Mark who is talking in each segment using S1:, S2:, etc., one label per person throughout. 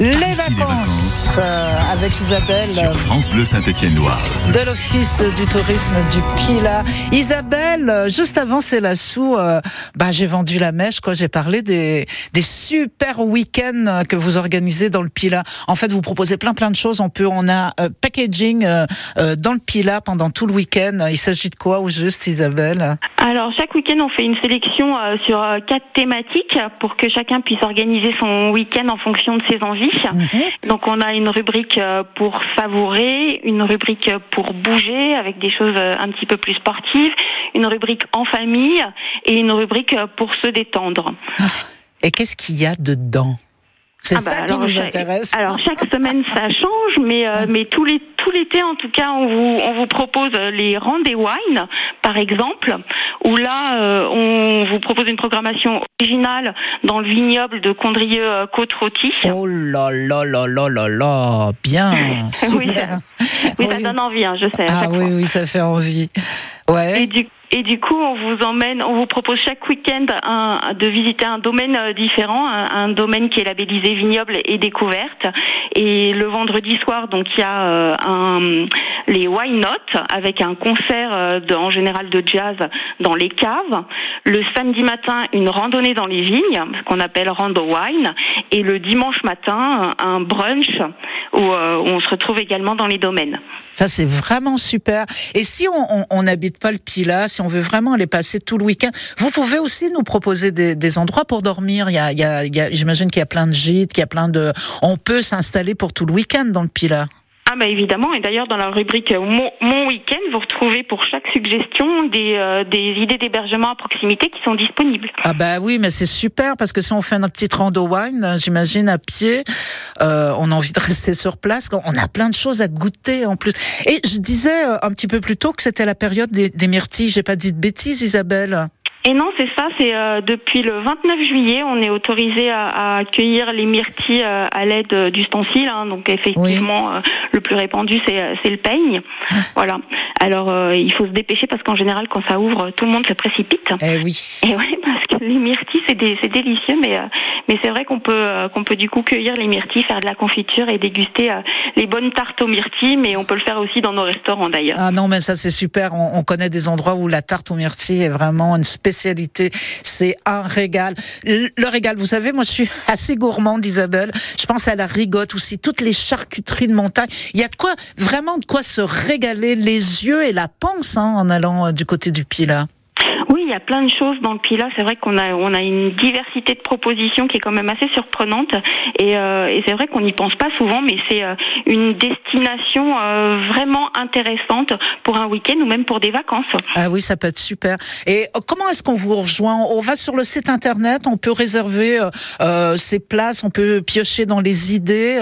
S1: Les vacances euh, avec Isabelle
S2: Sur France Bleu Saint-Étienne-Loire.
S1: de l'Office du tourisme du Pila. Isabelle, euh, juste avant c'est la sous, euh, bah, j'ai vendu la mèche, quoi. J'ai parlé des, des super week-ends euh, que vous organisez dans le Pila. En fait, vous proposez plein plein de choses. On peut, on a euh, packaging euh, euh, dans le Pila pendant tout le week-end. Il s'agit de quoi au juste, Isabelle?
S3: Alors chaque week-end, on fait une sélection euh, sur euh, quatre thématiques pour que chacun puisse organiser son week-end en fonction de ses envies.
S1: Mhm.
S3: Donc on a une rubrique euh, pour savourer, une rubrique pour bouger avec des choses euh, un petit peu plus sportives, une rubrique en famille et une rubrique euh, pour se détendre.
S1: Et qu'est-ce qu'il y a dedans? C'est
S3: Ah bah
S1: ça qui
S3: alors,
S1: nous intéresse.
S3: Alors chaque semaine ça change, mais euh, mais tous les tout l'été en tout cas on vous on vous propose les Rendez Wine par exemple, où là euh, on vous propose une programmation originale dans le vignoble de Condrieu euh, Côte Rôtie.
S1: Oh là là là là là là, bien,
S3: Oui,
S1: super.
S3: Oui, ça donne envie, hein, je sais.
S1: Ah oui,
S3: fois.
S1: oui, ça fait envie.
S3: Et
S1: Ouais.
S3: du, et du coup, on vous emmène, on vous propose chaque week-end un- de visiter un domaine euh, différent, un, domaine qui est labellisé vignoble et découverte. Et le vendredi soir, donc il y a euh, un, les Wine Not avec un concert euh, de- en général de jazz dans les caves. Le samedi matin, une randonnée dans les vignes, ce qu'on appelle Rando Wine. Et le dimanche matin, un brunch où, où on se retrouve également dans les domaines.
S1: Ça, c'est vraiment super. Et si on n'habite pas le Pila, si on veut vraiment aller passer tout le week-end, vous pouvez aussi nous proposer des, endroits pour dormir. Il y a, J'imagine qu'il y a plein de gîtes, qu'il y a plein de... On peut s'installer pour tout le week-end dans le Pila.
S3: Ah bah évidemment, et d'ailleurs dans la rubrique euh, Mon, week-end, vous retrouvez pour chaque suggestion des, euh, des idées d'hébergement à proximité qui sont disponibles.
S1: Ah bah oui, mais c'est super parce que si on fait notre petite rando wine, euh, j'imagine à pied, euh, on a envie de rester sur place. On a plein de choses à goûter en plus. Et je disais euh, un petit peu plus tôt que c'était la période des, des myrtilles. J'ai pas dit de bêtises, Isabelle.
S3: Et non, c'est ça, c'est euh, depuis le 29 juillet, on est autorisé à, à accueillir les myrtilles euh, à l'aide euh, d'ustensiles. hein. donc effectivement, euh, le plus répandu, c'est le peigne. voilà. Alors il faut se dépêcher parce qu'en général, quand ça ouvre, tout le monde se précipite.
S1: Eh oui.
S3: Et oui, parce que les myrtilles, c'est délicieux, mais, mais c'est vrai qu'on peut, qu'on peut du coup cueillir les myrtilles, faire de la confiture et déguster les bonnes tartes aux myrtilles, mais on peut le faire aussi dans nos restaurants d'ailleurs.
S1: Ah non, mais ça c'est super. On, on connaît des endroits où la tarte aux myrtilles est vraiment une spécialité. C'est un régal. Le, régal, vous savez, moi je suis assez gourmande, Isabelle. Je pense à la rigotte aussi, toutes les charcuteries de montagne. Il y a de quoi, vraiment de quoi se régaler les yeux et la panse hein, en allant euh, du côté du Pila.
S3: Il y a plein de choses dans le Pila. C'est vrai qu'on a, on a une diversité de propositions qui est quand même assez surprenante. Et, euh, et c'est vrai qu'on n'y pense pas souvent, mais c'est euh, une destination euh, vraiment intéressante pour un week-end ou même pour des vacances.
S1: Ah oui, ça peut être super. Et comment est-ce qu'on vous rejoint? On va sur le site internet, on peut réserver ses places, on peut piocher dans les idées.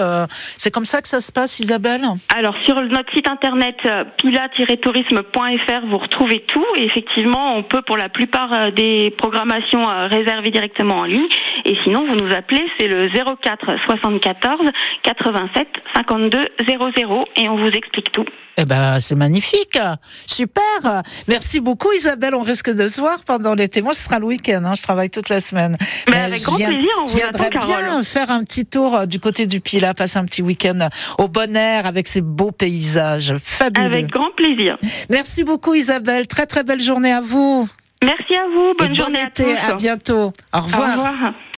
S1: c'est comme ça que ça se passe, Isabelle?
S3: Alors sur notre site internet pila-tourisme.fr, vous retrouvez tout. Et effectivement, on peut pour la plupart euh, des programmations euh, réserver directement en ligne. Et sinon, vous nous appelez, c'est le 04 74 87 52 00 et on vous explique tout.
S1: Eh ben, c'est magnifique, super. Merci beaucoup, Isabelle. On risque de se voir pendant l'été. Moi, ce sera le week-end. hein, Je travaille toute la semaine.
S3: Mais avec
S1: je
S3: grand
S1: viens-
S3: plaisir, on vous attend,
S1: bien
S3: Carole.
S1: faire un petit tour euh, du côté du Pila, passer un petit week-end au bon air avec ces beaux paysages fabuleux.
S3: Avec grand plaisir.
S1: Merci beaucoup, Isabelle. Très très belle journée à vous.
S3: Merci à vous. Bonne
S1: Et
S3: journée
S1: bon
S3: à tous.
S1: À bientôt. Au revoir.
S3: Au revoir.